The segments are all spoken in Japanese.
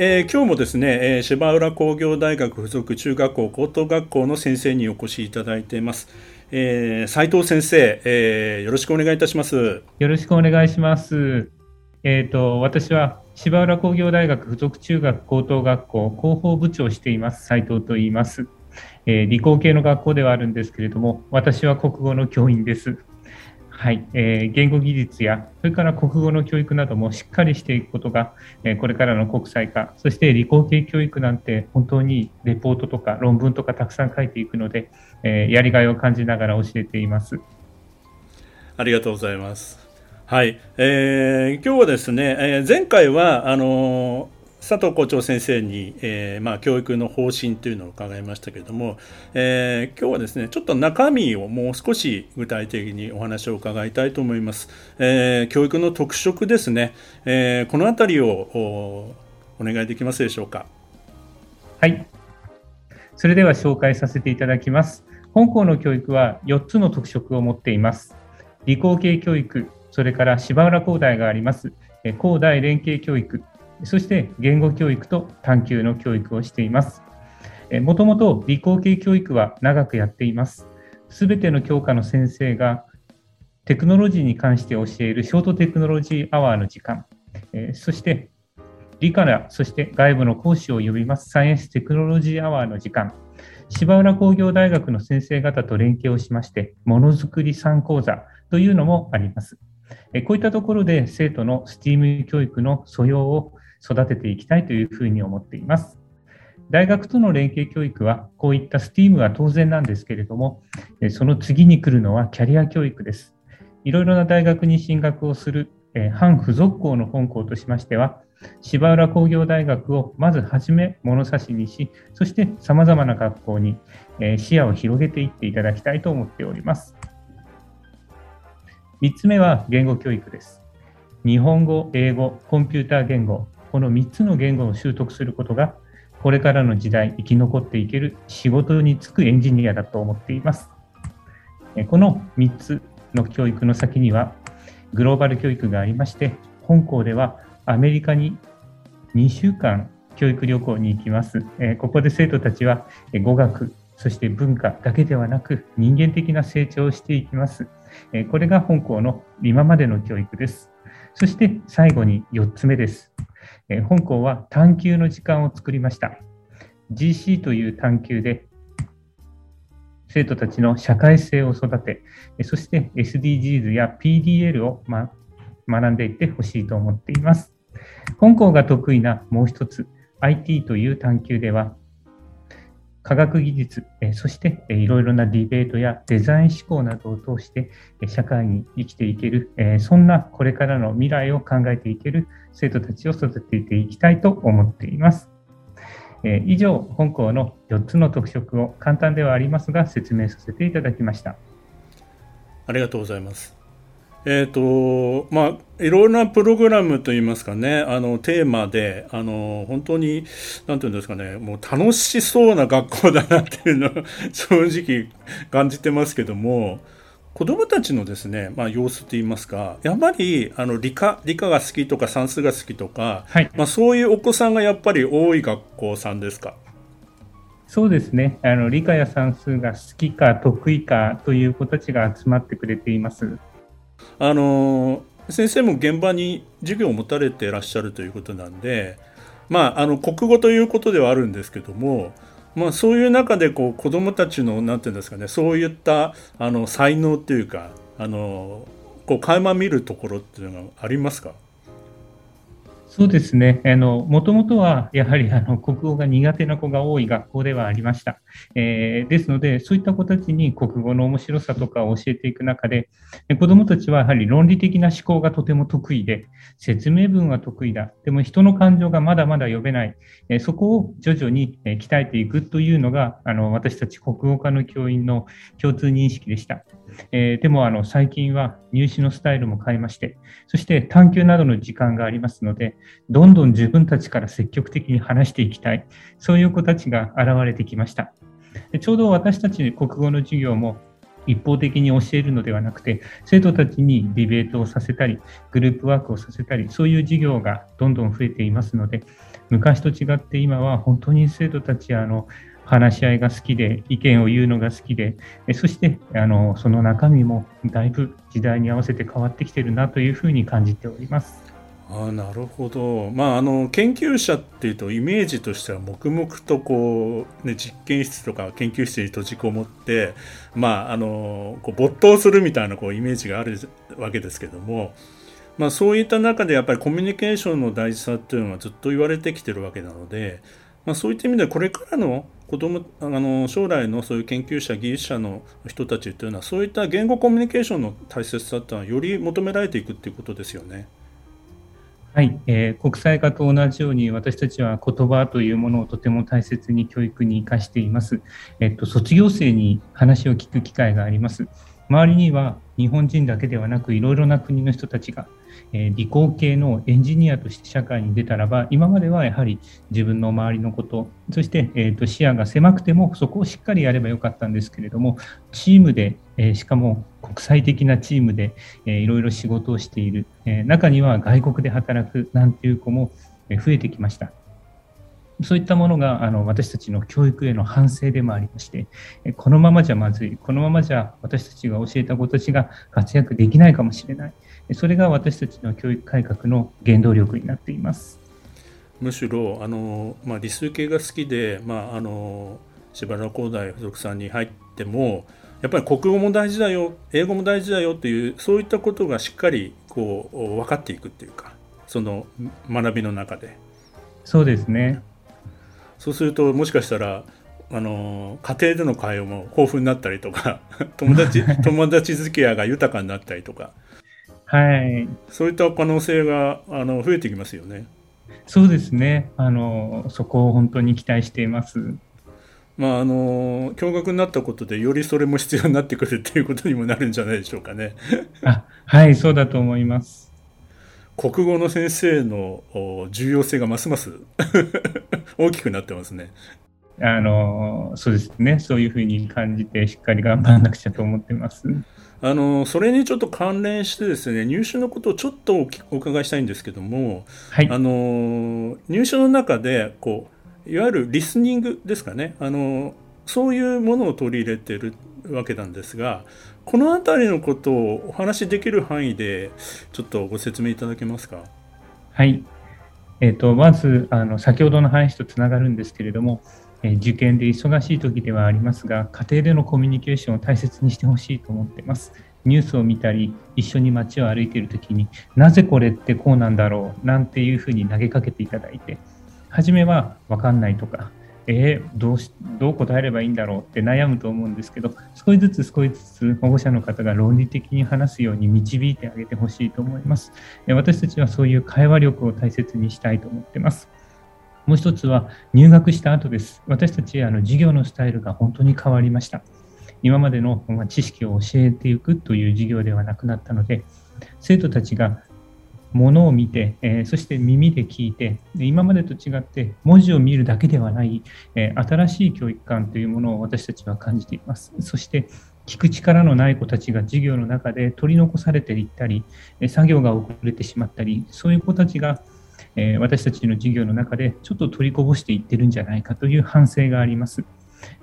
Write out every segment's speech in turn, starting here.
えー、今日もですね、えー、芝浦工業大学附属中学校高等学校の先生にお越しいただいています。えー、斉藤先生、えー、よろしくお願いいたします。よろしくお願いします。えっ、ー、と、私は芝浦工業大学附属中学高等学校広報部長をしています斉藤と言います。えー、理工系の学校ではあるんですけれども、私は国語の教員です。はい、えー、言語技術や、それから国語の教育などもしっかりしていくことが、えー、これからの国際化、そして理工系教育なんて本当にレポートとか論文とかたくさん書いていくので、えー、やりがいを感じながら教えています。ありがとうございます。はい、えー、今日はですね、えー、前回はあの佐藤校長先生に、えー、まあ、教育の方針というのを伺いましたけれども、えー、今日はですねちょっと中身をもう少し具体的にお話を伺いたいと思います、えー、教育の特色ですね、えこの辺りをお願いできますでしょうか。はい。それでは紹介させていただきます。本校の教育は4つの特色を持っています。理工系教育それから芝浦工大があります。工大連携教育そして言語教育と探究の教育をしています。もともと理工系教育は長くやっています。すべての教科の先生がテクノロジーに関して教えるショートテクノロジーアワーの時間、そして理科やそして外部の講師を呼びますサイエンステクノロジーアワーの時間、芝浦工業大学の先生方と連携をしまして、ものづくり3講座というのもあります。こういったところで生徒の STEAM 教育の素養を育てていきたいというふうに思っています。大学との連携教育は、こういった STEAM は当然なんですけれども、その次に来るのはキャリア教育です。いろいろな大学に進学をする、え反付属校の本校としましては、芝浦工業大学をまずはじめ物差しにし、そして様々な学校に、え視野を広げていっていただきたいと思っております。3つ目は言語教育です。日本語、英語、コンピューター言語、この3つの言語を習得することが、これからの時代生き残っていける仕事に就くエンジニアだと思っています。この3つの教育の先には、グローバル教育がありまして、本校ではアメリカに2週間教育旅行に行きます。ここで生徒たちは語学、そして文化だけではなく人間的な成長をしていきます。これが本校の今までの教育です。そして最後に4つ目です。え本校は探究の時間を作りました。GC という探究で生徒たちの社会性を育て、そして SDGs や PDL を、ま、学んでいってほしいと思っています。本校が得意なもう一つ、IT という探究では、科学技術、そしていろいろなディベートやデザイン思考などを通して社会に生きていける、そんなこれからの未来を考えていける生徒たちを育てていきたいと思っています。え以上、本校の4つの特色を簡単ではありますが説明させていただきました。ありがとうございます。えっ、ー、と、まあ、いろいろなプログラムといいますかね、あの、テーマで、あの、本当に、なんていうんですかね、もう楽しそうな学校だなっていうのは、正直感じてますけども、子供たちのですね、まあ、様子といいますか、やっぱり、あの、理科、理科が好きとか算数が好きとか、はい、まあ、そういうお子さんがやっぱり多い学校さんですか？そうですね。あの、理科や算数が好きか得意かという子たちが集まってくれています。あの先生も現場に授業を持たれていらっしゃるということなんで、まあ、あの国語ということではあるんですけども、まあ、そういう中でこう子どもたちのなんていうんですかねそういったあの才能っていうかあのこう垣間見るところっていうのがありますか？そうですね。あの、もともとは、やはり、あの、国語が苦手な子が多い学校ではありました。えー、ですので、そういった子たちに国語の面白さとかを教えていく中で、子どもたちはやはり論理的な思考がとても得意で、説明文は得意だ。でも、人の感情がまだまだ読めない。え、そこを徐々に鍛えていくというのが、あの、私たち国語科の教員の共通認識でした。えー、でも、あの、最近は入試のスタイルも変えまして、そして探究などの時間がありますので、どんどん自分たちから積極的に話していきたい、そういう子たちが現れてきました。でちょうど私たち国語の授業も一方的に教えるのではなくて、生徒たちにディベートをさせたり、グループワークをさせたり、そういう授業がどんどん増えていますので、昔と違って今は本当に生徒たちあの話し合いが好きで、意見を言うのが好きで、そしてあのその中身もだいぶ時代に合わせて変わってきてるなというふうに感じております。あなるほど、まあ、あの研究者っていうとイメージとしては黙々とこう、ね、実験室とか研究室に閉じこもって、まあ、あのこう没頭するみたいなこうイメージがあるわけですけども、まあ、そういった中でやっぱりコミュニケーションの大事さっていうのはずっと言われてきてるわけなので、まあ、そういった意味でこれからの子供あの将来のそういう研究者技術者の人たちというのはそういった言語コミュニケーションの大切さというのはより求められていくっていうことですよね。はい、えー、国際化と同じように私たちは言葉というものをとても大切に教育に生かしています。えっと、卒業生に話を聞く機会があります。周りには日本人だけではなくいろいろな国の人たちがえ理工系のエンジニアとして社会に出たらば、今まではやはり自分の周りのこと、そして、えー、と視野が狭くてもそこをしっかりやればよかったんですけれども、チームで、えしかも国際的なチームで、えいろいろ仕事をしている、え中には外国で働くなんていう子も増えてきました。そういったものがあの私たちの教育への反省でもありまして、このままじゃまずい、このままじゃ私たちが教えた子たちが活躍できないかもしれない。それが私たちの教育改革の原動力になっています。むしろあの、まあ、理数系が好きで、まあ、あの柴原工大附属さんに入ってもやっぱり国語も大事だよ英語も大事だよっていうそういったことがしっかりこう分かっていくっていうかその学びの中で。そうですねそうするともしかしたらあの家庭での会話も豊富になったりとか 友達 友達付き合いが豊かになったりとかはい、そういった可能性があの増えてきますよね。そうですねあの、そこを本当に期待しています。まあ、あの驚愕になったことでよりそれも必要になってくるっていうことにもなるんじゃないでしょうかね。あはいそうだと思います。国語の先生の重要性がますます 大きくなってますね。あのそうですねそういうふうに感じてしっかり頑張らなくちゃと思ってます。あのそれにちょっと関連してですね入試のことをちょっとお伺いしたいんですけども、はい、あの入試の中でこういわゆるリスニングですかねあのそういうものを取り入れてるわけなんですがこの辺りのことをお話しできる範囲でちょっとご説明いただけますか？はい、えーと、まずあの先ほどの話とつながるんですけれどもえ受験で忙しい時ではありますが、家庭でのコミュニケーションを大切にしてほしいと思ってます。ニュースを見たり、一緒に街を歩いている時になぜこれってこうなんだろうなんていうふうに投げかけていただいて、初めは分かんないとか、えー、どうしどう答えればいいんだろうって悩むと思うんですけど、少しずつ少しずつ保護者の方が論理的に話すように導いてあげてほしいと思います。私たちはそういう会話力を大切にしたいと思ってます。もう一つは入学した後です。私たちあの授業のスタイルが本当に変わりました。今までの知識を教えていくという授業ではなくなったので、生徒たちがものを見て、えー、そして耳で聞いてで、今までと違って文字を見るだけではない、えー、新しい教育観というものを私たちは感じています。そして聞く力のない子たちが授業の中で取り残されていったり、作業が遅れてしまったり、そういう子たちがえ、私たちの授業の中でちょっと取りこぼしていってるんじゃないかという反省があります。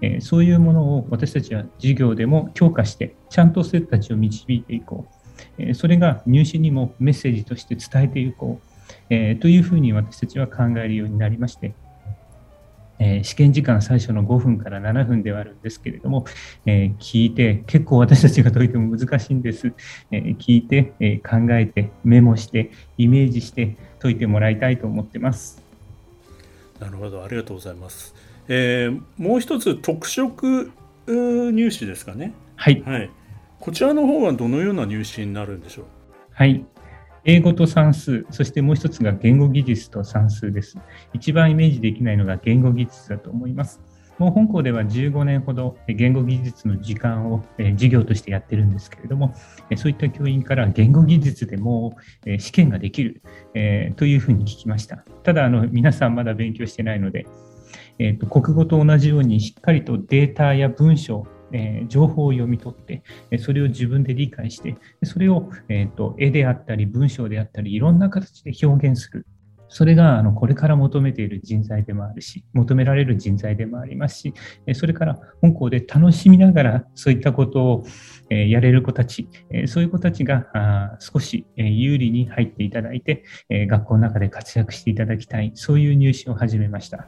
え、そういうものを私たちは授業でも強化して、ちゃんと生徒たちを導いていこう。えー、それが入試にもメッセージとして伝えていこう。えというふうに私たちは考えるようになりまして、えー、試験時間最初の5分から7分ではあるんですけれども、えー、聞いて、結構私たちが解いても難しいんです。えー、聞いて、え考えて、メモして、イメージして、解いてもらいたいと思ってます。なるほど、ありがとうございます。えー、もう一つ特色入試ですかね？はい、はい。こちらの方はどのような入試になるんでしょう？はい。英語と算数、そしてもう一つが言語技術と算数です。一番イメージできないのが言語技術だと思います。もう本校では15年ほど言語技術の時間を授業としてやってるんですけれども、そういった教員から言語技術でも試験ができるというふうに聞きました。ただ、あの皆さんまだ勉強してないので、えーと、国語と同じようにしっかりとデータや文章、えー、情報を読み取って、それを自分で理解して、それを、えーと、絵であったり文章であったりいろんな形で表現する。それがあのこれから求めている人材でもあるし、求められる人材でもありますし、それから本校で楽しみながらそういったことをやれる子たち、そういう子たちが少し有利に入っていただいて、学校の中で活躍していただきたい、そういう入試を始めました。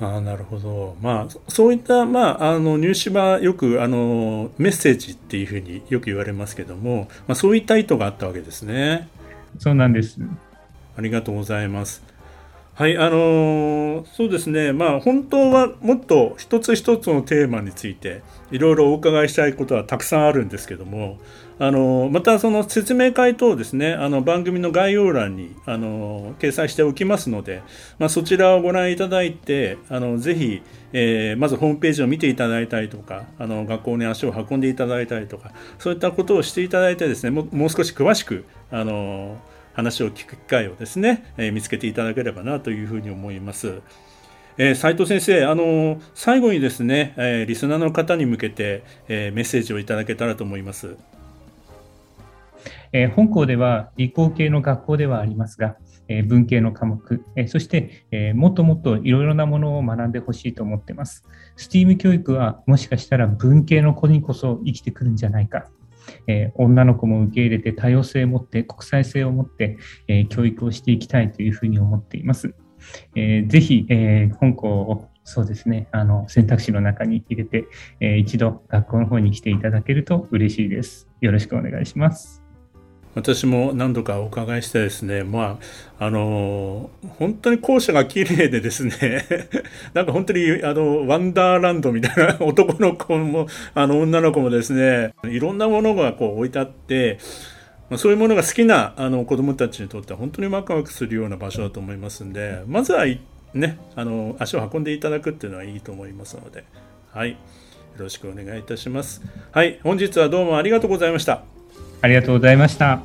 あなるほど、まあ、そういった、まあ、あの入試はよくあのメッセージっていうふうによく言われますけども、まあ、そういった意図があったわけですね。そうなんです。ありがとうございます。はい、あのー、そうですね、まあ、本当はもっと一つ一つのテーマについていろいろお伺いしたいことはたくさんあるんですけども、あのまたその説明会等ですね。あの番組の概要欄にあの掲載しておきますので、まあ、そちらをご覧いただいてあのぜひ、え、まずホームページを見ていただいたりとかあの学校に足を運んでいただいたりとかそういったことをしていただいてですねもう少し詳しくあの話を聞く機会をですね、えー、見つけていただければなというふうに思います。えー、斉藤先生、あの最後にですね、えー、リスナーの方に向けて、えー、メッセージをいただけたらと思います。えー、本校では理工系の学校ではありますが、えー、文系の科目、えー、そして、えもっともっといろいろなものを学んでほしいと思ってます。STEAM 教育はもしかしたら文系の子にこそ生きてくるんじゃないか。え女の子も受け入れて多様性を持って国際性を持って、え教育をしていきたいというふうに思っています。えー、ぜひ、え本校をそうですね、あの選択肢の中に入れて、え一度学校の方に来ていただけると嬉しいです。よろしくお願いします。私も何度かお伺いしてですね、まあ、あの、本当に校舎が綺麗でですね、なんか本当にあの、ワンダーランドみたいな 男の子も、あの、女の子もですね、いろんなものがこう置いてあって、まあ、そういうものが好きなあの子供たちにとっては本当にワクワクするような場所だと思いますんで、まずはね、あの、足を運んでいただくっていうのはいいと思いますので、はい。よろしくお願いいたします。はい。本日はどうもありがとうございました。ありがとうございました。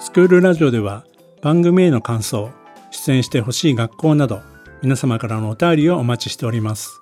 スクールラジオでは番組への感想、出演してほしい学校など皆様からのお便りをお待ちしております。